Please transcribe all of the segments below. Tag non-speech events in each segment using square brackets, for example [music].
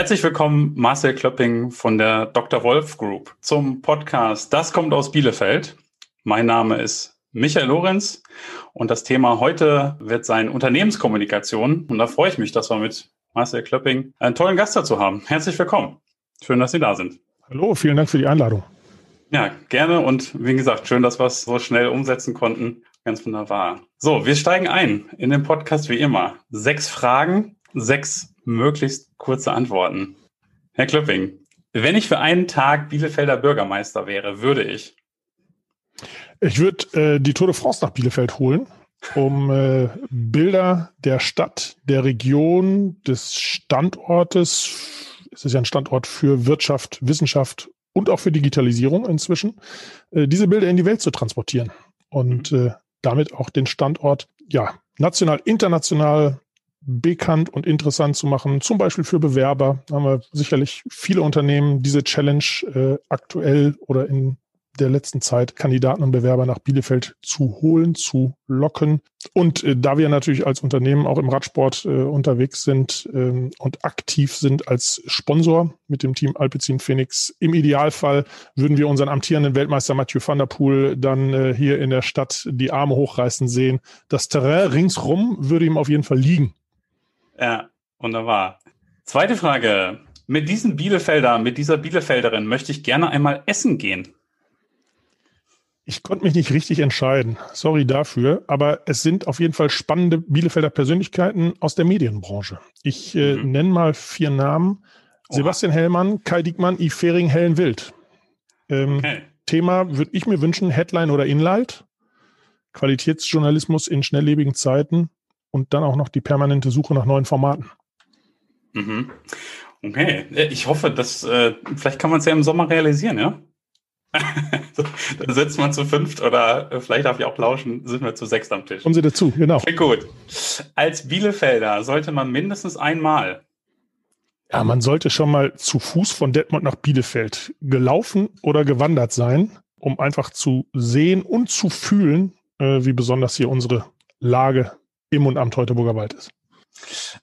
Herzlich willkommen, Marcel Klöpping von der Dr. Wolf Group zum Podcast Das kommt aus Bielefeld. Mein Name ist Michael Lorenz und das Thema heute wird sein Unternehmenskommunikation. Und da freue ich mich, dass wir mit Marcel Klöpping einen tollen Gast dazu haben. Herzlich willkommen. Schön, dass Sie da sind. Hallo, vielen Dank für die Einladung. Ja, gerne und wie gesagt, schön, dass wir es so schnell umsetzen konnten. Ganz wunderbar. So, wir steigen ein in den Podcast wie immer. Sechs Fragen, sechs möglichst kurze Antworten. Herr Klöpping, wenn ich für einen Tag Bielefelder Bürgermeister wäre, würde ich. Ich würde äh, die Tour de France nach Bielefeld holen, um äh, Bilder der Stadt, der Region, des Standortes, es ist ja ein Standort für Wirtschaft, Wissenschaft und auch für Digitalisierung inzwischen, äh, diese Bilder in die Welt zu transportieren und mhm. äh, damit auch den Standort ja national, international bekannt und interessant zu machen, zum Beispiel für Bewerber. Da haben wir sicherlich viele Unternehmen diese Challenge äh, aktuell oder in der letzten Zeit Kandidaten und Bewerber nach Bielefeld zu holen, zu locken. Und äh, da wir natürlich als Unternehmen auch im Radsport äh, unterwegs sind ähm, und aktiv sind als Sponsor mit dem Team Alpecin Phoenix, im Idealfall würden wir unseren amtierenden Weltmeister Mathieu van der Poel dann äh, hier in der Stadt die Arme hochreißen sehen. Das Terrain ringsrum würde ihm auf jeden Fall liegen. Ja, wunderbar. Zweite Frage. Mit diesem Bielefelder, mit dieser Bielefelderin möchte ich gerne einmal essen gehen. Ich konnte mich nicht richtig entscheiden. Sorry dafür. Aber es sind auf jeden Fall spannende Bielefelder Persönlichkeiten aus der Medienbranche. Ich äh, mhm. nenne mal vier Namen. Oha. Sebastian Hellmann, Kai Diekmann, Yves Fehring, Helen Wild. Ähm, okay. Thema würde ich mir wünschen, Headline oder Inhalt. Qualitätsjournalismus in schnelllebigen Zeiten und dann auch noch die permanente Suche nach neuen Formaten. Mhm. Okay, ich hoffe, dass äh, vielleicht kann man es ja im Sommer realisieren, ja? dann sitzt man zu fünft oder äh, vielleicht darf ich auch lauschen, sind wir zu sechst am Tisch. Kommen Sie dazu, genau. Okay, gut. Als Bielefelder sollte man mindestens einmal. Ja, man sollte schon mal zu Fuß von Detmold nach Bielefeld gelaufen oder gewandert sein, um einfach zu sehen und zu fühlen, äh, wie besonders hier unsere Lage im und am Teutoburger Wald ist.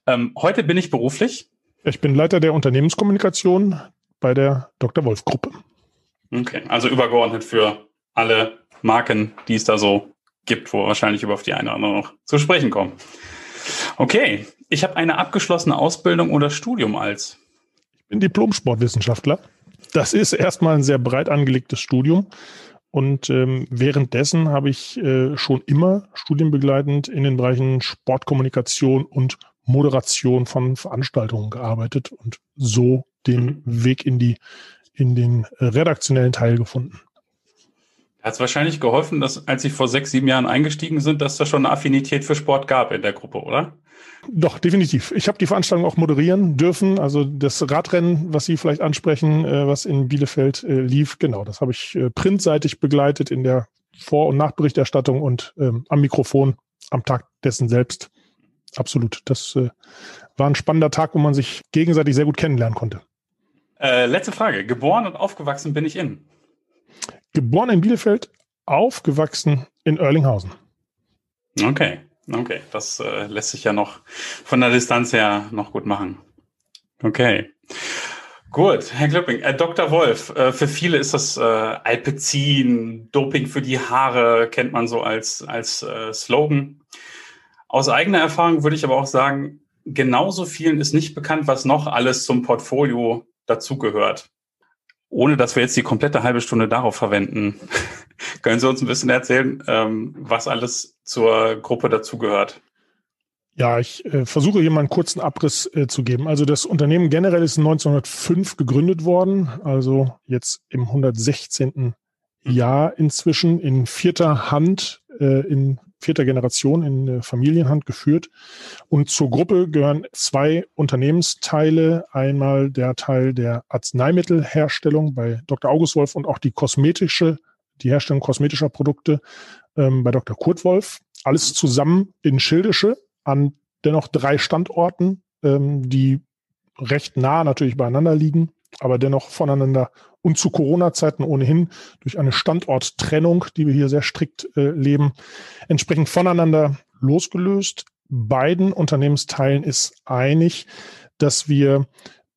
Ähm, heute bin ich beruflich. Ich bin Leiter der Unternehmenskommunikation bei der Dr. Wolf Gruppe. Okay, also übergeordnet für alle Marken, die es da so gibt, wo wahrscheinlich über auf die eine oder andere noch zu sprechen kommen. Okay, ich habe eine abgeschlossene Ausbildung oder Studium als? Ich bin Diplom-Sportwissenschaftler. Das ist erstmal ein sehr breit angelegtes Studium. Und ähm, währenddessen habe ich äh, schon immer studienbegleitend in den Bereichen Sportkommunikation und Moderation von Veranstaltungen gearbeitet und so den mhm. Weg in die in den redaktionellen Teil gefunden. Hat es wahrscheinlich geholfen, dass als Sie vor sechs, sieben Jahren eingestiegen sind, dass da schon eine Affinität für Sport gab in der Gruppe, oder? Doch, definitiv. Ich habe die Veranstaltung auch moderieren dürfen. Also das Radrennen, was Sie vielleicht ansprechen, äh, was in Bielefeld äh, lief, genau, das habe ich äh, printseitig begleitet in der Vor- und Nachberichterstattung und ähm, am Mikrofon am Tag dessen selbst. Absolut. Das äh, war ein spannender Tag, wo man sich gegenseitig sehr gut kennenlernen konnte. Äh, letzte Frage. Geboren und aufgewachsen bin ich in? Geboren in Bielefeld, aufgewachsen in Erlinghausen. Okay, okay. Das äh, lässt sich ja noch von der Distanz her noch gut machen. Okay. Gut, Herr Klöpping. Äh, Dr. Wolf, äh, für viele ist das äh, Alpezin, Doping für die Haare, kennt man so als, als äh, Slogan. Aus eigener Erfahrung würde ich aber auch sagen, genauso vielen ist nicht bekannt, was noch alles zum Portfolio dazugehört. Ohne dass wir jetzt die komplette halbe Stunde darauf verwenden, [laughs] können Sie uns ein bisschen erzählen, ähm, was alles zur Gruppe dazugehört? Ja, ich äh, versuche hier mal einen kurzen Abriss äh, zu geben. Also das Unternehmen generell ist 1905 gegründet worden, also jetzt im 116. Mhm. Jahr inzwischen in vierter Hand äh, in vierter Generation in Familienhand geführt. Und zur Gruppe gehören zwei Unternehmensteile. Einmal der Teil der Arzneimittelherstellung bei Dr. August Wolf und auch die kosmetische, die Herstellung kosmetischer Produkte ähm, bei Dr. Kurt Wolf. Alles zusammen in Schildische an dennoch drei Standorten, ähm, die recht nah natürlich beieinander liegen, aber dennoch voneinander und zu Corona-Zeiten ohnehin durch eine Standorttrennung, die wir hier sehr strikt äh, leben, entsprechend voneinander losgelöst. Beiden Unternehmensteilen ist einig, dass wir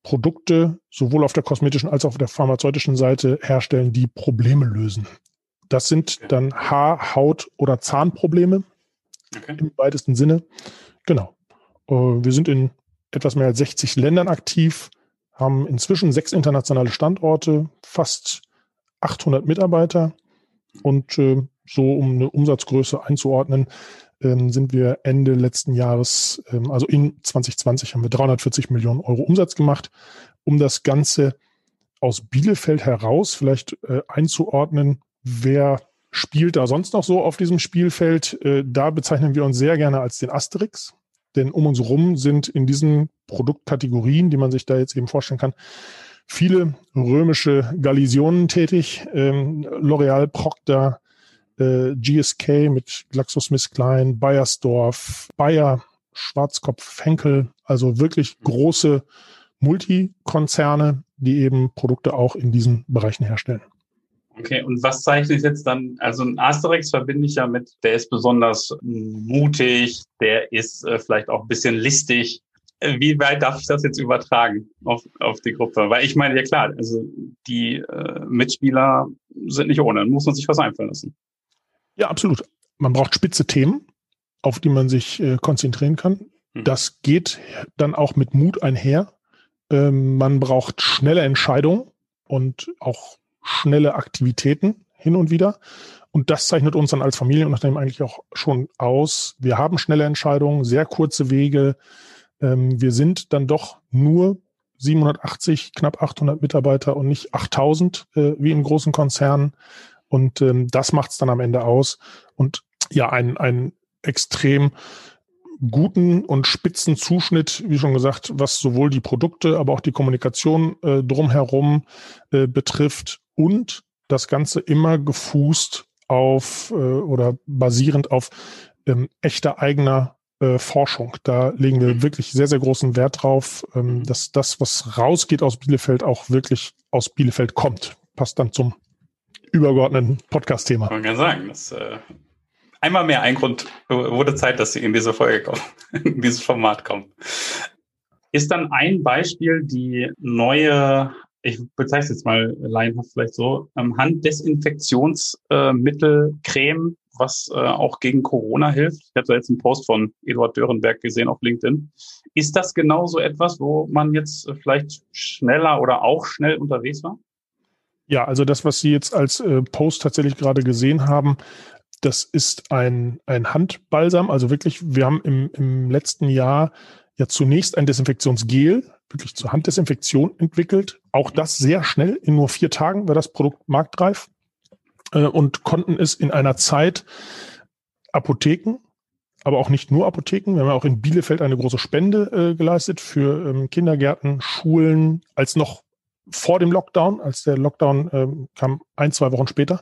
Produkte sowohl auf der kosmetischen als auch auf der pharmazeutischen Seite herstellen, die Probleme lösen. Das sind dann Haar-, Haut- oder Zahnprobleme okay. im weitesten Sinne. Genau. Äh, wir sind in etwas mehr als 60 Ländern aktiv, haben inzwischen sechs internationale Standorte, fast 800 Mitarbeiter und äh, so um eine Umsatzgröße einzuordnen, ähm, sind wir Ende letzten Jahres, ähm, also in 2020 haben wir 340 Millionen Euro Umsatz gemacht. Um das Ganze aus Bielefeld heraus vielleicht äh, einzuordnen, wer spielt da sonst noch so auf diesem Spielfeld? Äh, da bezeichnen wir uns sehr gerne als den Asterix, denn um uns rum sind in diesen Produktkategorien, die man sich da jetzt eben vorstellen kann, viele römische Galisionen tätig. Ähm, L'Oreal, Procter, äh, GSK mit GlaxoSmithKline, Bayersdorf, Bayer, Schwarzkopf, Henkel, also wirklich große Multikonzerne, die eben Produkte auch in diesen Bereichen herstellen. Okay, und was zeichnet jetzt dann, also ein Asterix verbinde ich ja mit, der ist besonders mutig, der ist äh, vielleicht auch ein bisschen listig. Äh, wie weit darf ich das jetzt übertragen auf, auf die Gruppe? Weil ich meine, ja klar, also die äh, Mitspieler sind nicht ohne, muss man sich was einfallen lassen. Ja, absolut. Man braucht spitze Themen, auf die man sich äh, konzentrieren kann. Hm. Das geht dann auch mit Mut einher. Ähm, man braucht schnelle Entscheidungen und auch schnelle Aktivitäten hin und wieder. Und das zeichnet uns dann als Familienunternehmen eigentlich auch schon aus. Wir haben schnelle Entscheidungen, sehr kurze Wege. Ähm, wir sind dann doch nur 780, knapp 800 Mitarbeiter und nicht 8000 äh, wie in großen Konzernen. Und ähm, das macht es dann am Ende aus. Und ja, ein, ein extrem guten und spitzen Zuschnitt, wie schon gesagt, was sowohl die Produkte, aber auch die Kommunikation äh, drumherum äh, betrifft und das Ganze immer gefußt auf äh, oder basierend auf ähm, echter eigener äh, Forschung. Da legen wir mhm. wirklich sehr, sehr großen Wert drauf, ähm, mhm. dass das, was rausgeht aus Bielefeld, auch wirklich aus Bielefeld kommt. Passt dann zum übergeordneten Podcast-Thema. Man kann sagen, das äh, einmal mehr ein Grund wurde Zeit, dass Sie in diese Folge kommen, [laughs] in dieses Format kommen. Ist dann ein Beispiel die neue, ich bezeichne es jetzt mal laienhaft vielleicht so, ähm, Handdesinfektionsmittel, Creme, was äh, auch gegen Corona hilft. Ich hatte jetzt einen Post von Eduard Dörenberg gesehen auf LinkedIn. Ist das genauso etwas, wo man jetzt vielleicht schneller oder auch schnell unterwegs war? Ja, also das, was Sie jetzt als äh, Post tatsächlich gerade gesehen haben, das ist ein, ein Handbalsam. Also wirklich, wir haben im, im letzten Jahr ja zunächst ein Desinfektionsgel, wirklich zur Handdesinfektion entwickelt. Auch das sehr schnell, in nur vier Tagen war das Produkt marktreif äh, und konnten es in einer Zeit Apotheken, aber auch nicht nur Apotheken. Wir haben ja auch in Bielefeld eine große Spende äh, geleistet für ähm, Kindergärten, Schulen, als noch vor dem Lockdown, als der Lockdown ähm, kam, ein, zwei Wochen später.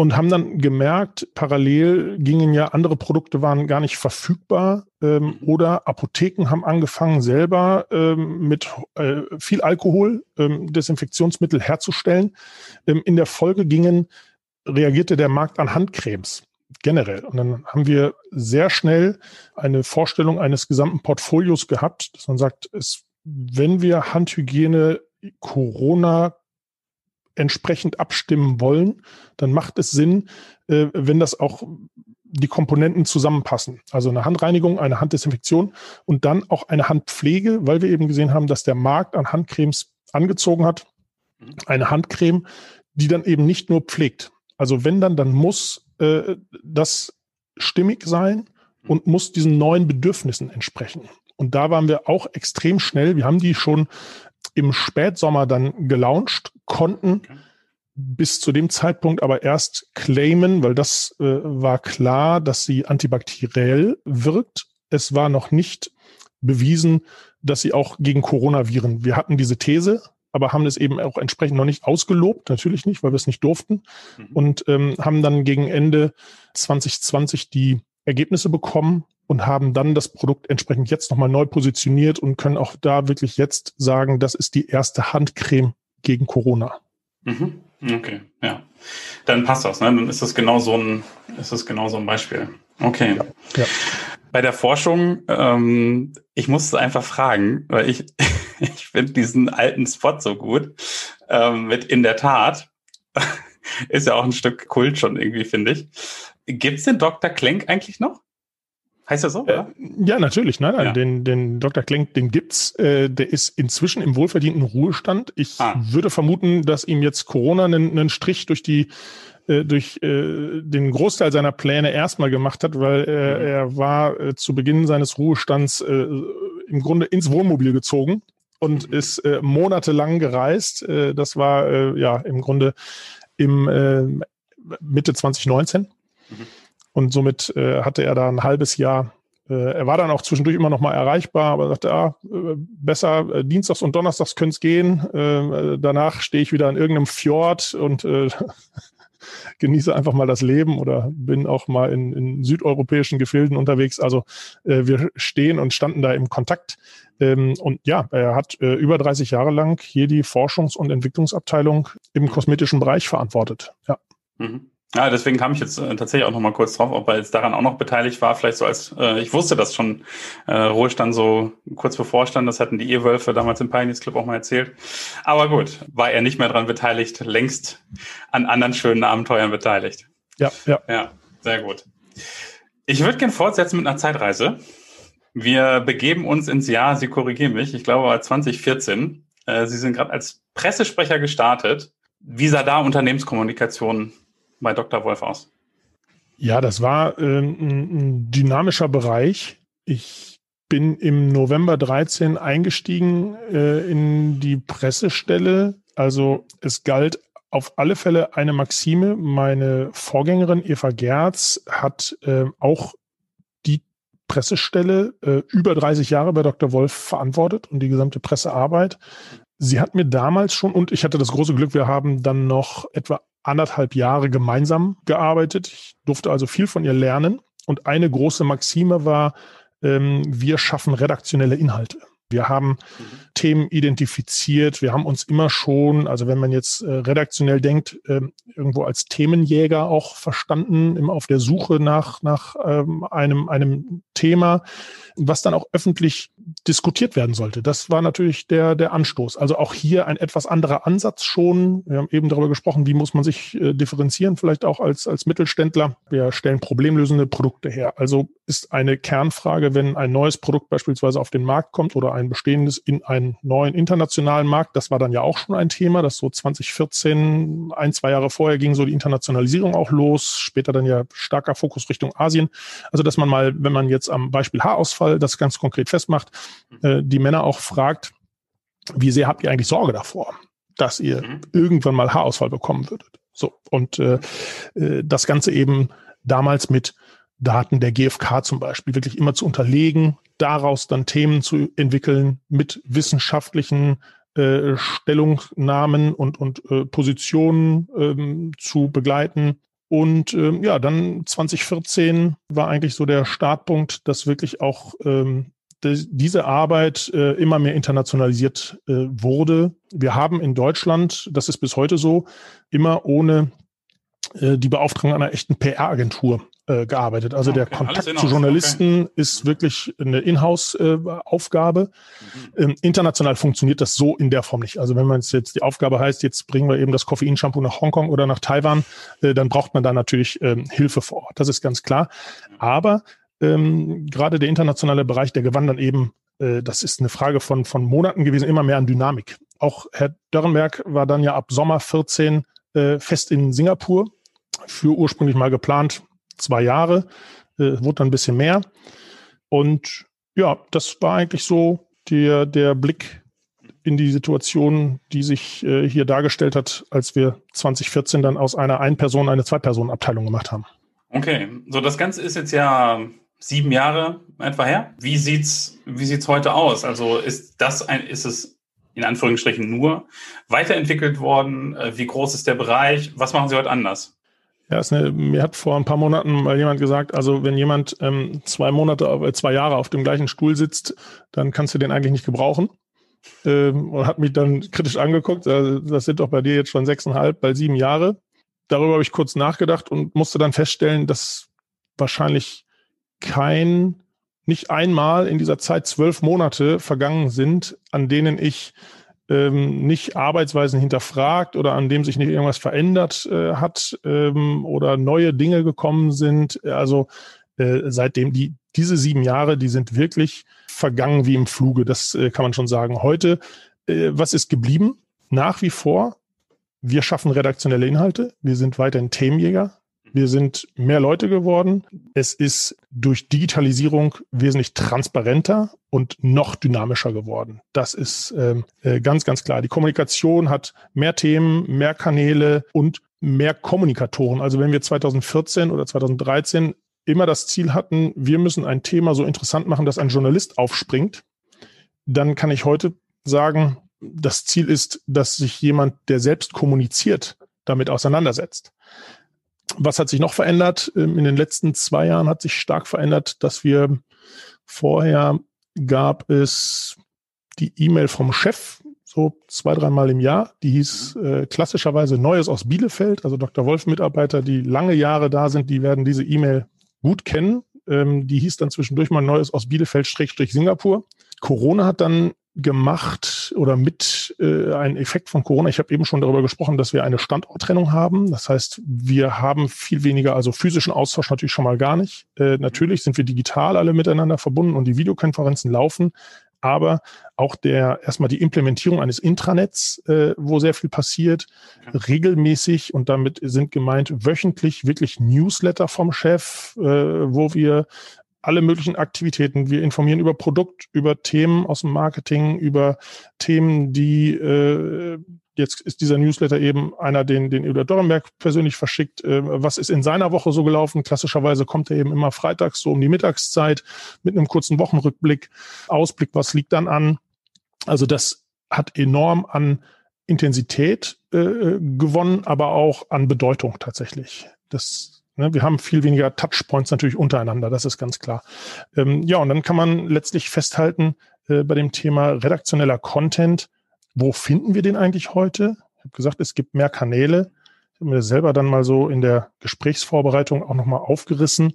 Und haben dann gemerkt, parallel gingen ja andere Produkte waren gar nicht verfügbar ähm, oder Apotheken haben angefangen selber ähm, mit äh, viel Alkohol ähm, Desinfektionsmittel herzustellen. Ähm, in der Folge gingen reagierte der Markt an Handcremes generell. Und dann haben wir sehr schnell eine Vorstellung eines gesamten Portfolios gehabt, dass man sagt, es, wenn wir Handhygiene Corona entsprechend abstimmen wollen, dann macht es Sinn, äh, wenn das auch die Komponenten zusammenpassen. Also eine Handreinigung, eine Handdesinfektion und dann auch eine Handpflege, weil wir eben gesehen haben, dass der Markt an Handcremes angezogen hat. Eine Handcreme, die dann eben nicht nur pflegt. Also wenn dann, dann muss äh, das stimmig sein und muss diesen neuen Bedürfnissen entsprechen. Und da waren wir auch extrem schnell. Wir haben die schon im Spätsommer dann gelauncht, konnten okay. bis zu dem Zeitpunkt aber erst claimen, weil das äh, war klar, dass sie antibakteriell wirkt. Es war noch nicht bewiesen, dass sie auch gegen Coronaviren. Wir hatten diese These, aber haben es eben auch entsprechend noch nicht ausgelobt, natürlich nicht, weil wir es nicht durften. Mhm. Und ähm, haben dann gegen Ende 2020 die Ergebnisse bekommen und haben dann das Produkt entsprechend jetzt nochmal neu positioniert und können auch da wirklich jetzt sagen, das ist die erste Handcreme gegen Corona. Mhm. Okay, ja. Dann passt das, ne? Dann ist das genau so ein, ist das genau so ein Beispiel. Okay. Ja. ja. Bei der Forschung, ähm, ich musste einfach fragen, weil ich, [laughs] ich finde diesen alten Spot so gut. Ähm, mit in der Tat. [laughs] Ist ja auch ein Stück Kult schon irgendwie, finde ich. Gibt's den Dr. Klenk eigentlich noch? Heißt er so? Äh, ja, natürlich. Nein, nein, ja. den, den Dr. Klenk, den gibt's. Äh, der ist inzwischen im wohlverdienten Ruhestand. Ich ah. würde vermuten, dass ihm jetzt Corona einen, einen Strich durch die äh, durch äh, den Großteil seiner Pläne erstmal gemacht hat, weil äh, mhm. er war äh, zu Beginn seines Ruhestands im Grunde ins Wohnmobil gezogen und mhm. ist monatelang gereist. Das war ja im Grunde im Mitte 2019. Mhm. Und somit äh, hatte er da ein halbes Jahr äh, er war dann auch zwischendurch immer noch mal erreichbar, aber sagte, ah, äh, besser äh, Dienstags und Donnerstags könnte es gehen. Danach stehe ich wieder in irgendeinem Fjord und [laughs] genieße einfach mal das Leben oder bin auch mal in, in südeuropäischen Gefilden unterwegs. Also äh, wir stehen und standen da im Kontakt. Ähm, und ja, er hat äh, über 30 Jahre lang hier die Forschungs- und Entwicklungsabteilung im kosmetischen Bereich verantwortet. Ja. Mhm. Ja, deswegen kam ich jetzt äh, tatsächlich auch noch mal kurz drauf, ob er jetzt daran auch noch beteiligt war. Vielleicht so als, äh, ich wusste das schon, äh, Ruhestand so kurz bevorstand. Das hatten die Ehewölfe damals im Pioneers Club auch mal erzählt. Aber gut, war er nicht mehr dran beteiligt, längst an anderen schönen Abenteuern beteiligt. Ja, ja. Ja, sehr gut. Ich würde gern fortsetzen mit einer Zeitreise. Wir begeben uns ins Jahr, Sie korrigieren mich, ich glaube 2014. Äh, Sie sind gerade als Pressesprecher gestartet. Wie sah da Unternehmenskommunikation bei Dr. Wolf aus? Ja, das war äh, ein, dynamischer Bereich. Ich bin im November 13 eingestiegen äh, in die Pressestelle. Also es galt auf alle Fälle eine Maxime. Meine Vorgängerin Eva Gerz hat äh, auch die Pressestelle äh, über 30 Jahre bei Dr. Wolf verantwortet und die gesamte Pressearbeit. Sie hat mir damals schon, und ich hatte das große Glück, wir haben dann noch etwa anderthalb Jahre gemeinsam gearbeitet. Ich durfte also viel von ihr lernen. Und eine große Maxime war, ähm, wir schaffen redaktionelle Inhalte. Wir haben mhm. Themen identifiziert. Wir haben uns immer schon, also wenn man jetzt äh, redaktionell denkt, äh, irgendwo als Themenjäger auch verstanden, immer auf der Suche nach, nach ähm, einem, einem Thema, was dann auch öffentlich diskutiert werden sollte. Das war natürlich der, der Anstoß. Also auch hier ein etwas anderer Ansatz schon. Wir haben eben darüber gesprochen, wie muss man sich äh, differenzieren, vielleicht auch als, als Mittelständler. Wir stellen problemlösende Produkte her. Also ist eine Kernfrage, wenn ein neues Produkt beispielsweise auf den Markt kommt oder ein bestehendes in einen neuen internationalen Markt. Das war dann ja auch schon ein Thema, das so 2014, ein, zwei Jahre vorher ging so die Internationalisierung auch los. Später dann ja starker Fokus Richtung Asien. Also, dass man mal, wenn man jetzt am Beispiel Haarausfall das ganz konkret festmacht, äh, die Männer auch fragt, wie sehr habt ihr eigentlich Sorge davor, dass ihr mhm. irgendwann mal Haarausfall bekommen würdet? So. Und äh, äh das Ganze eben damals mit Daten der GfK zum Beispiel wirklich immer zu unterlegen, daraus dann Themen zu entwickeln mit wissenschaftlichen äh, Stellungnahmen und, und äh, Positionen ähm, zu begleiten. Und ähm, ja, dann 2014 war eigentlich so der Startpunkt, dass wirklich auch ähm, diese Arbeit äh, immer mehr internationalisiert äh, wurde. Wir haben in Deutschland, das ist bis heute so, immer ohne äh, die Beauftragung einer echten PR-Agentur äh, gearbeitet. Also okay, der Kontakt zu Journalisten okay. ist wirklich eine Inhouse-Aufgabe. Äh, mhm. ähm, international funktioniert das so in der Form nicht. Also wenn man jetzt die Aufgabe heißt, jetzt bringen wir eben das Koffeinshampoo nach Hongkong oder nach Taiwan, äh, dann braucht man da natürlich ähm, Hilfe vor Ort. Das ist ganz klar. Aber ähm, gerade der internationale Bereich, der gewann dann eben, äh, das ist eine Frage von, von Monaten gewesen, immer mehr an Dynamik. Auch Herr Dörrenberg war dann ja ab Sommer 14 äh, fest in Singapur für ursprünglich mal geplant zwei Jahre, äh, wurde dann ein bisschen mehr. Und ja, das war eigentlich so der, der Blick in die Situation, die sich äh, hier dargestellt hat, als wir 2014 dann aus einer Ein-Person eine Zwei-Personen-Abteilung gemacht haben. Okay, so das Ganze ist jetzt ja sieben Jahre etwa her. Wie sieht's, wie sieht's heute aus? Also ist das ein, ist es in Anführungsstrichen nur weiterentwickelt worden? Äh, wie groß ist der Bereich? Was machen Sie heute anders? Ja, eine, mir hat vor ein paar Monaten mal jemand gesagt, also wenn jemand ähm, zwei Monate, äh, zwei Jahre auf dem gleichen Stuhl sitzt, dann kannst du den eigentlich nicht gebrauchen. Ähm, und hat mich dann kritisch angeguckt. Also das sind doch bei dir jetzt schon sechseinhalb, bald sieben Jahre. Darüber habe ich kurz nachgedacht und musste dann feststellen, dass wahrscheinlich kein nicht einmal in dieser Zeit zwölf Monate vergangen sind, an denen ich ähm, nicht Arbeitsweisen hinterfragt oder an dem sich nicht irgendwas verändert äh, hat ähm, oder neue Dinge gekommen sind. Also äh, seitdem die diese sieben Jahre, die sind wirklich vergangen wie im Fluge. Das äh, kann man schon sagen. Heute, äh, was ist geblieben? Nach wie vor, wir schaffen redaktionelle Inhalte. Wir sind weiterhin Themenjäger. Wir sind mehr Leute geworden. Es ist durch Digitalisierung wesentlich transparenter und noch dynamischer geworden. Das ist ähm, äh, ganz, ganz klar. Die Kommunikation hat mehr Themen, mehr Kanäle und mehr Kommunikatoren. Also wenn wir 2014 oder 2013 immer das Ziel hatten, wir müssen ein Thema so interessant machen, dass ein Journalist aufspringt, dann kann ich heute sagen, das Ziel ist, dass sich jemand, der selbst kommuniziert, damit auseinandersetzt. Was hat sich noch verändert? Ähm, in den letzten zwei Jahren hat sich stark verändert, dass wir vorher gab es die E-Mail vom Chef, so zwei, dreimal im Jahr. Die hieß äh, klassischerweise Neues aus Bielefeld. Also Dr. Wolf-Mitarbeiter, die lange Jahre da sind, die werden diese E-Mail gut kennen. Ähm, die hieß dann zwischendurch mal Neues aus Bielefeld-Singapur. Corona hat dann gemacht oder mit äh, ein Effekt von Corona. Ich habe eben schon darüber gesprochen, dass wir eine Standorttrennung haben. Das heißt, wir haben viel weniger, also physischen Austausch natürlich schon mal gar nicht. Äh, natürlich sind wir digital alle miteinander verbunden und die Videokonferenzen laufen aber auch der erstmal die Implementierung eines Intranets, äh, wo sehr viel passiert, regelmäßig und damit sind gemeint wöchentlich wirklich Newsletter vom Chef, äh, wo wir alle möglichen Aktivitäten. Wir informieren über Produkt, über Themen aus dem Marketing, über Themen, die äh, Jetzt ist dieser Newsletter eben einer, den, den Udo Dorrenberg persönlich verschickt. Äh, was ist in seiner Woche so gelaufen? Klassischerweise kommt er eben immer freitags so um die Mittagszeit mit einem kurzen Wochenrückblick, Ausblick, was liegt dann an. Also das hat enorm an Intensität äh, gewonnen, aber auch an Bedeutung tatsächlich. Das, ne, wir haben viel weniger Touchpoints natürlich untereinander, das ist ganz klar. Ähm, ja, und dann kann man letztlich festhalten äh, bei dem Thema redaktioneller Content, wo finden wir den eigentlich heute? Ich habe gesagt, es gibt mehr Kanäle. Ich habe mir selber dann mal so in der Gesprächsvorbereitung auch nochmal aufgerissen.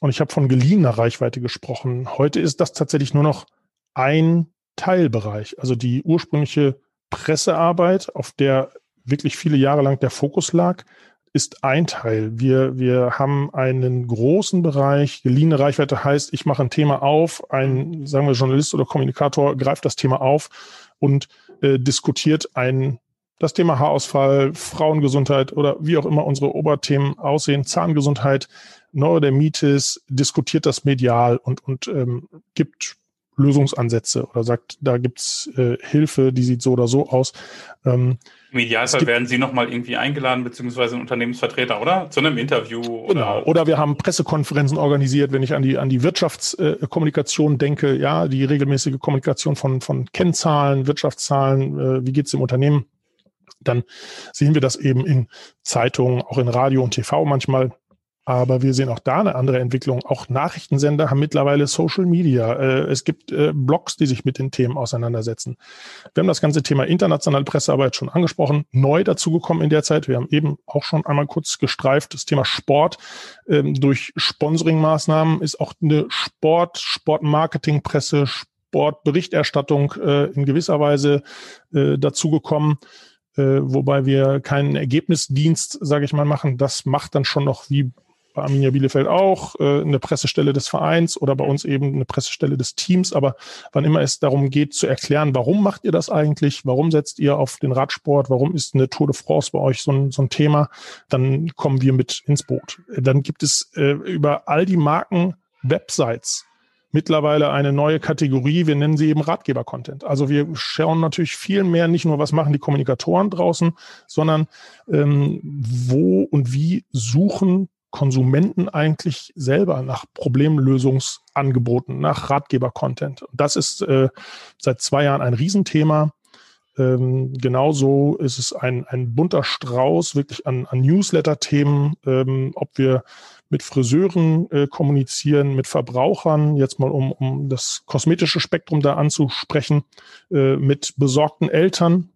Und ich habe von geliehener Reichweite gesprochen. Heute ist das tatsächlich nur noch ein Teilbereich. Also die ursprüngliche Pressearbeit, auf der wirklich viele Jahre lang der Fokus lag, ist ein Teil. Wir, wir haben einen großen Bereich. Geliehene Reichweite heißt, ich mache ein Thema auf, ein, sagen wir, Journalist oder Kommunikator greift das Thema auf und äh, diskutiert ein das Thema Haarausfall, Frauengesundheit oder wie auch immer unsere Oberthemen aussehen, Zahngesundheit, Neurodermitis, diskutiert das medial und, und ähm, gibt Lösungsansätze oder sagt, da gibt's äh, Hilfe, die sieht so oder so aus. Ähm, Im Idealfall werden Sie nochmal irgendwie eingeladen, beziehungsweise ein Unternehmensvertreter, oder? Zu einem Interview. Oder? Genau. Oder wir haben Pressekonferenzen organisiert, wenn ich an die, an die Wirtschaftskommunikation äh, denke, ja, die regelmäßige Kommunikation von, von Kennzahlen, Wirtschaftszahlen, äh, wie geht's dem Unternehmen? Dann sehen wir das eben in Zeitungen, auch in Radio und TV manchmal aber wir sehen auch da eine andere Entwicklung. Auch Nachrichtensender haben mittlerweile Social Media. Äh, es gibt äh, Blogs, die sich mit den Themen auseinandersetzen. Wir haben das ganze Thema internationale Pressearbeit schon angesprochen. Neu dazugekommen in der Zeit. Wir haben eben auch schon einmal kurz gestreift. Das Thema Sport ähm, durch Sponsoring-Maßnahmen ist auch eine Sport, Sportmarketing-Presse, Sportberichterstattung äh, in gewisser Weise dazugekommen wobei wir keinen Ergebnisdienst, sage ich mal, machen. Das macht dann schon noch wie bei Arminia Bielefeld auch, äh, eine Pressestelle des Vereins oder bei uns eben eine Pressestelle des Teams. Aber wann immer es darum geht zu erklären, warum macht ihr das eigentlich, warum setzt ihr auf den Radsport, warum ist eine Tour de France bei euch so ein, so ein Thema, dann kommen wir mit ins Boot. Dann gibt es äh, über all die Marken Websites mittlerweile eine neue Kategorie. Wir nennen sie eben Ratgeber-Content. Also wir schauen natürlich viel mehr nicht nur, was machen die Kommunikatoren draußen, sondern ähm, wo und wie suchen Konsumenten eigentlich selber nach Problemlösungsangeboten, nach Ratgeber-Content. Das ist äh, seit zwei Jahren ein Riesenthema. Ähm, genauso ist es ein, ein bunter Strauß wirklich an, an Newsletter-Themen, ähm, ob wir mit Friseuren äh, kommunizieren, mit Verbrauchern, jetzt mal um, um das kosmetische Spektrum da anzusprechen, äh, mit besorgten Eltern,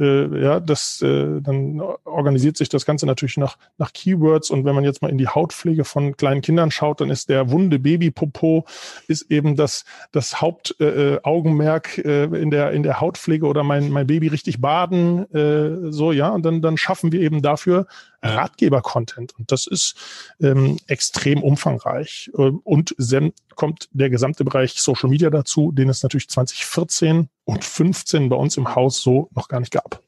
äh, ja, das, äh, dann organisiert sich das Ganze natürlich nach, nach Keywords. Und wenn man jetzt mal in die Hautpflege von kleinen Kindern schaut, dann ist der wunde Babypopo ist eben das, das Hauptaugenmerk äh, äh, in der, in der Hautpflege oder mein, mein Baby richtig baden, äh, so, ja. Und dann, dann schaffen wir eben dafür Ratgeber-Content. Und das ist ähm, extrem umfangreich. Ähm, und dann kommt der gesamte Bereich Social Media dazu, den es natürlich 2014 und 15 bei uns im Haus so noch gar nicht gab.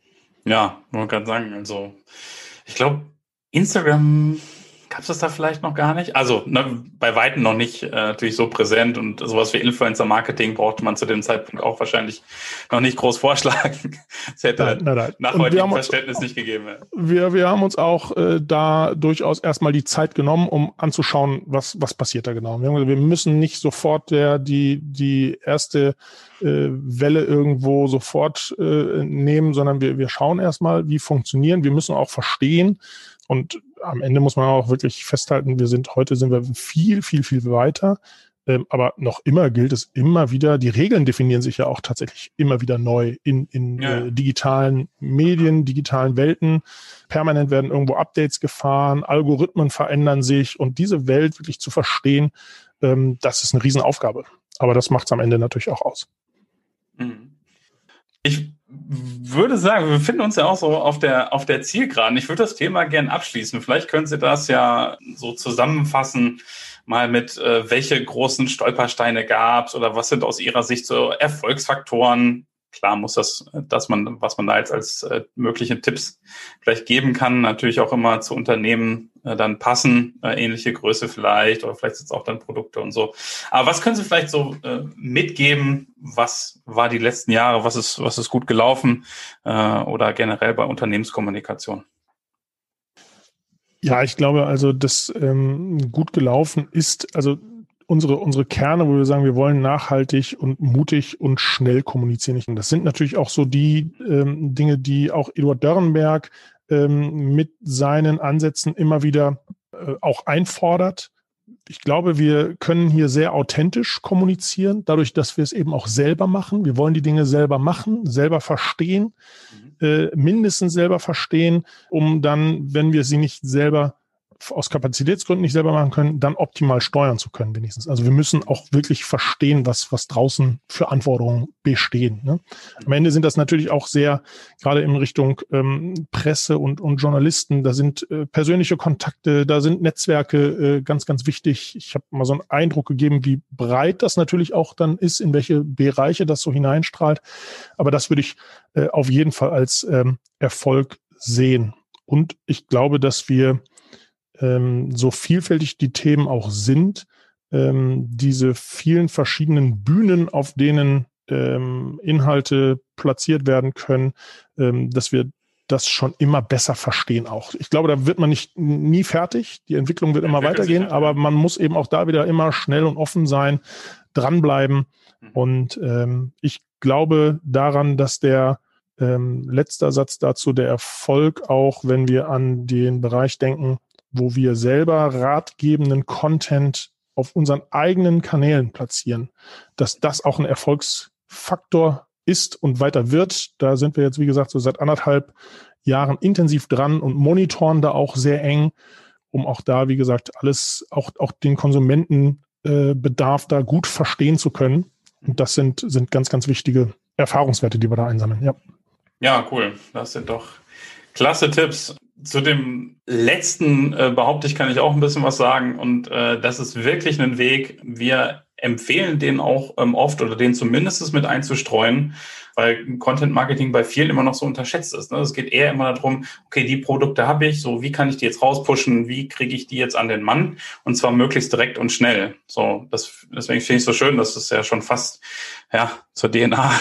Ja, man kann sagen, also ich glaube, Instagram Gab es das da vielleicht noch gar nicht? Also ne, bei Weitem noch nicht äh, natürlich so präsent und sowas wie Influencer-Marketing brauchte man zu dem Zeitpunkt auch wahrscheinlich noch nicht groß vorschlagen. [laughs] Es hätte nein, nein, nein. nach heutigem Verständnis uns, nicht gegeben. Wir, wir haben uns auch äh, da durchaus erstmal die Zeit genommen, um anzuschauen, was, was passiert da genau. Wir, gesagt, wir müssen nicht sofort der, die, die erste äh, Welle irgendwo sofort äh, nehmen, sondern wir, wir schauen erstmal, wie funktionieren. Wir müssen auch verstehen, und am Ende muss man auch wirklich festhalten, wir sind heute sind wir viel, viel, viel weiter. Ähm, aber noch immer gilt es immer wieder, die Regeln definieren sich ja auch tatsächlich immer wieder neu in, in ja. äh, digitalen Medien, digitalen Welten. Permanent werden irgendwo Updates gefahren, Algorithmen verändern sich und diese Welt wirklich zu verstehen, ähm, das ist eine Riesenaufgabe. Aber das macht es am Ende natürlich auch aus. Mhm. Ich würde sagen, wir befinden uns ja auch so auf der, auf der Zielgeraden. Ich würde das Thema gern abschließen. Vielleicht können Sie das ja so zusammenfassen, mal mit, äh, welche großen Stolpersteine gab es oder was sind aus Ihrer Sicht so Erfolgsfaktoren klar muss das, dass man, was man da jetzt als äh, mögliche Tipps vielleicht geben kann, natürlich auch immer zu Unternehmen äh, dann passen, äh, ähnliche Größe vielleicht oder vielleicht jetzt auch dann Produkte und so. Aber was können Sie vielleicht so äh, mitgeben? Was war die letzten Jahre? Was ist, was ist gut gelaufen äh, oder generell bei Unternehmenskommunikation? Ja, ich glaube also, dass ähm, gut gelaufen ist, also unsere, unsere Kerne, wo wir sagen, wir wollen nachhaltig und mutig und schnell kommunizieren. Das sind natürlich auch so die ähm, Dinge, die auch Eduard Dörrenberg ähm, mit seinen Ansätzen immer wieder äh, auch einfordert. Ich glaube, wir können hier sehr authentisch kommunizieren, dadurch, dass wir es eben auch selber machen. Wir wollen die Dinge selber machen, selber verstehen, mhm. äh, mindestens selber verstehen, um dann, wenn wir sie nicht selber aus Kapazitätsgründen nicht selber machen können, dann optimal steuern zu können, wenigstens. Also wir müssen auch wirklich verstehen, was, was draußen für Anforderungen bestehen. Ne? Am Ende sind das natürlich auch sehr, gerade in Richtung ähm, Presse und, und Journalisten, da sind äh, persönliche Kontakte, da sind Netzwerke äh, ganz, ganz wichtig. Ich habe mal so einen Eindruck gegeben, wie breit das natürlich auch dann ist, in welche Bereiche das so hineinstrahlt. Aber das würde ich äh, auf jeden Fall als ähm, Erfolg sehen. Und ich glaube, dass wir ähm, so vielfältig die Themen auch sind, ähm, diese vielen verschiedenen Bühnen, auf denen ähm, Inhalte platziert werden können, ähm, dass wir das schon immer besser verstehen auch. Ich glaube, da wird man nicht nie fertig. Die Entwicklung wird immer weitergehen, aber man muss eben auch da wieder immer schnell und offen sein, dranbleiben. Mhm. Und ähm, ich glaube daran, dass der ähm, letzter Satz dazu, der Erfolg auch, wenn wir an den Bereich denken, wo wir selber ratgebenden Content auf unseren eigenen Kanälen platzieren, dass das auch ein Erfolgsfaktor ist und weiter wird. Da sind wir jetzt, wie gesagt, so seit anderthalb Jahren intensiv dran und monitoren da auch sehr eng, um auch da, wie gesagt, alles, auch, auch den Konsumentenbedarf äh, da gut verstehen zu können. Und das sind, sind ganz, ganz wichtige Erfahrungswerte, die wir da einsammeln. Ja, ja cool. Das sind doch klasse Tipps. Zu dem letzten äh, behaupte ich, kann ich auch ein bisschen was sagen. Und äh, das ist wirklich ein Weg. Wir empfehlen den auch ähm, oft oder den zumindest mit einzustreuen, weil Content Marketing bei vielen immer noch so unterschätzt ist. Ne? Es geht eher immer darum, okay, die Produkte habe ich, so wie kann ich die jetzt rauspushen, wie kriege ich die jetzt an den Mann und zwar möglichst direkt und schnell. So, das, deswegen finde ich es so schön, dass es ja schon fast ja zur DNA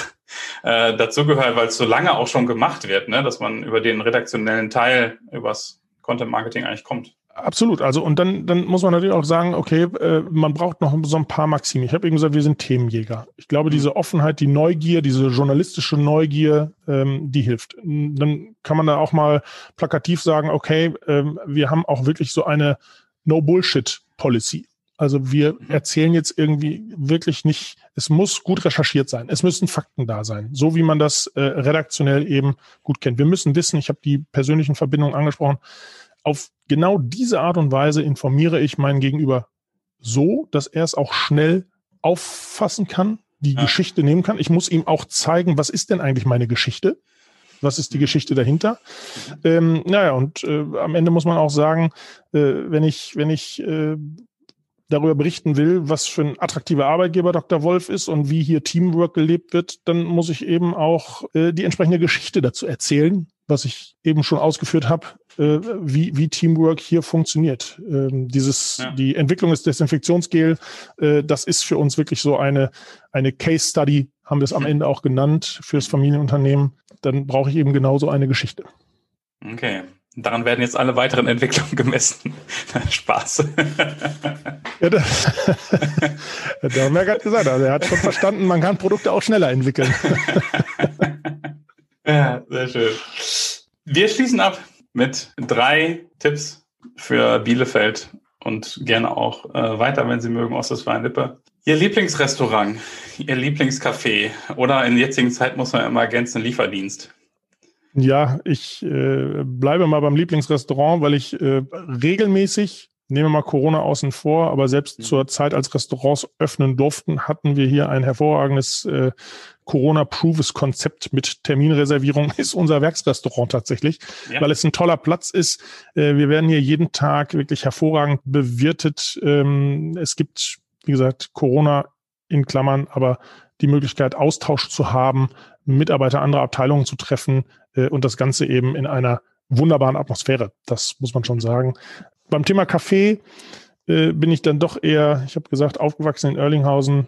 äh, dazugehört, weil es so lange auch schon gemacht wird, ne? dass man über den redaktionellen Teil, übers Content Marketing eigentlich kommt. Absolut. Also und dann, dann muss man natürlich auch sagen, okay, äh, man braucht noch so ein paar Maximen. Ich habe eben gesagt, wir sind Themenjäger. Ich glaube, diese Offenheit, die Neugier, diese journalistische Neugier, ähm, die hilft. Dann kann man da auch mal plakativ sagen, okay, ähm, wir haben auch wirklich so eine No-Bullshit-Policy. Also wir mhm. erzählen jetzt irgendwie wirklich nicht, es muss gut recherchiert sein, es müssen Fakten da sein, so wie man das äh, redaktionell eben gut kennt. Wir müssen wissen, ich habe die persönlichen Verbindungen angesprochen, auf genau diese Art und Weise informiere ich meinen Gegenüber so, dass er es auch schnell auffassen kann, die ja. Geschichte nehmen kann. Ich muss ihm auch zeigen, was ist denn eigentlich meine Geschichte? Was ist die Geschichte dahinter? Ähm, naja, und äh, am Ende muss man auch sagen, äh, wenn ich, wenn ich äh, darüber berichten will, was für ein attraktiver Arbeitgeber Dr. Wolf ist und wie hier Teamwork gelebt wird, dann muss ich eben auch äh, die entsprechende Geschichte dazu erzählen, was ich eben schon ausgeführt habe, äh, wie, wie Teamwork hier funktioniert. Ähm, dieses, ja. die Entwicklung des Desinfektionsgel, äh, das ist für uns wirklich so eine, eine Case Study, haben wir es am. Ende auch genannt, fürs Familienunternehmen. Dann brauche ich eben genauso eine Geschichte. Okay. Daran werden jetzt alle weiteren Entwicklungen gemessen. [laughs] Spaß. [laughs] ja, [laughs] da, haben wir gerade gesagt, also er hat schon verstanden, man kann Produkte auch schneller entwickeln. ja, sehr schön. Wir schließen ab mit drei Tipps für Bielefeld und gerne auch äh, weiter, wenn Sie mögen, Ostwestfalen-Lippe. Ihr Lieblingsrestaurant, Ihr Lieblingscafé oder in der jetzigen Zeit muss man immer ergänzen Lieferdienst. Ja, ich äh, bleibe mal beim Lieblingsrestaurant, weil ich äh, regelmäßig, nehme mal Corona außen vor, aber selbst mhm. zur Zeit, als Restaurants öffnen durften, hatten wir hier ein hervorragendes äh, Corona-proofes Konzept mit Terminreservierung [laughs] ist unser Werksrestaurant tatsächlich, ja. weil es ein toller Platz ist. Äh, wir werden hier jeden Tag wirklich hervorragend bewirtet. Ähm, es gibt, wie gesagt, Corona in Klammern, aber die Möglichkeit, Austausch zu haben, Mitarbeiter anderer Abteilungen zu treffen äh, und das Ganze eben in einer wunderbaren Atmosphäre. Das muss man schon sagen. Beim Thema Kaffee äh, bin ich dann doch eher, ich habe gesagt, aufgewachsen in Erlinghausen,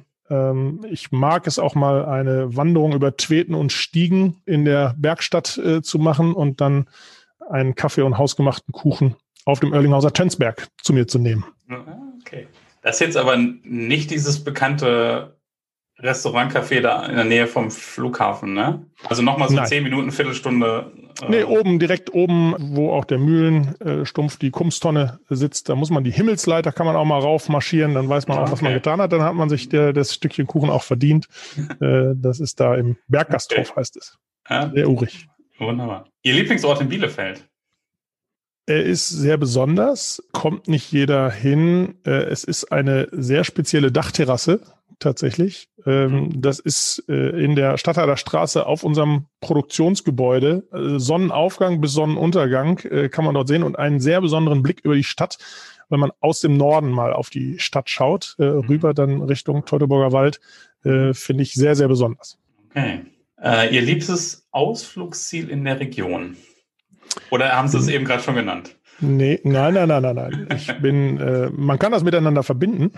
ich mag es auch mal, eine Wanderung über Tweten und Stiegen in der Bergstadt äh, zu machen und dann einen Kaffee und hausgemachten Kuchen auf dem Erlinghauser Tönsberg zu mir zu nehmen. Okay. Das ist jetzt aber nicht dieses bekannte Restaurant-Café da in der Nähe vom Flughafen, ne? Also nochmal so Nein. zehn Minuten, Viertelstunde. Äh nee, oben, direkt oben, wo auch der Mühlenstumpf, die Kumstonne sitzt, da muss man die Himmelsleiter, kann man auch mal raufmarschieren, dann weiß man auch, okay. was man getan hat, dann hat man sich der, das Stückchen Kuchen auch verdient. [laughs] äh, das ist da im Berggasthof, okay. heißt es. Ja. Sehr urig. Wunderbar. Ihr Lieblingsort in Bielefeld? Er ist sehr besonders, kommt nicht jeder hin. Äh, es ist eine sehr spezielle Dachterrasse tatsächlich. Ähm, mhm. das ist äh, in der Stadthaler Straße auf unserem Produktionsgebäude. Äh, Sonnenaufgang bis Sonnenuntergang äh, kann man dort sehen und einen sehr besonderen Blick über die Stadt, wenn man aus dem Norden mal auf die Stadt schaut, äh, mhm. rüber dann Richtung Teutoburger Wald, äh, finde ich sehr, sehr besonders. Okay. Äh, Ihr liebstes Ausflugsziel in der Region? Oder haben Sie es mhm. eben gerade schon genannt? Nee, nein, nein, nein, nein, nein. Ich bin, äh, man kann das miteinander verbinden,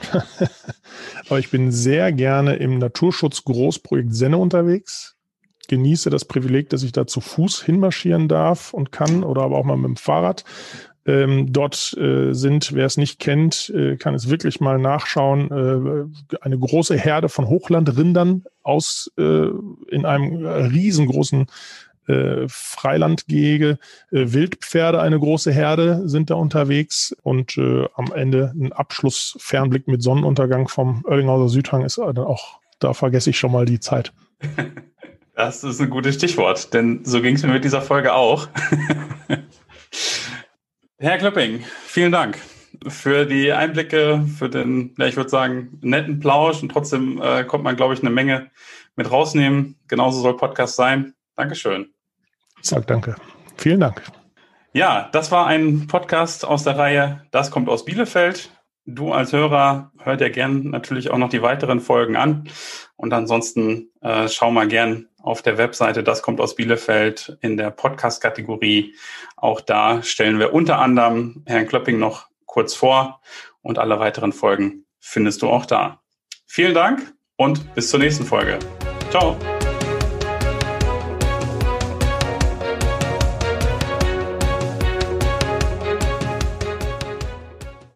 [laughs] aber ich bin sehr gerne im Naturschutz Großprojekt Senne unterwegs. Genieße das Privileg, dass ich da zu Fuß hinmarschieren darf und kann oder aber auch mal mit dem Fahrrad. Ähm, dort äh, sind, wer es nicht kennt, äh, kann es wirklich mal nachschauen, äh, eine große Herde von Hochlandrindern aus äh, in einem riesengroßen äh, Freilandgehege, äh, Wildpferde, eine große Herde sind da unterwegs und äh, am Ende ein Abschlussfernblick mit Sonnenuntergang vom Oerlinghauser Südhang ist dann auch, da vergesse ich schon mal die Zeit. [laughs] Das ist ein gutes Stichwort, denn so ging es mir mit dieser Folge auch. [laughs] Herr Klöpping, vielen Dank für die Einblicke, für den, ja, ich würde sagen, netten Plausch und trotzdem äh, kommt man, glaube ich, eine Menge mit rausnehmen. Genauso soll Podcast sein. Dankeschön. Sage danke. Vielen Dank. Ja, das war ein Podcast aus der Reihe Das kommt aus Bielefeld. Du als Hörer hör dir gern natürlich auch noch die weiteren Folgen an. Und ansonsten äh, schau mal gern auf der Webseite Das kommt aus Bielefeld in der Podcast-Kategorie. Auch da stellen wir unter anderem Herrn Klöpping noch kurz vor und alle weiteren Folgen findest du auch da. Vielen Dank und bis zur nächsten Folge. Ciao.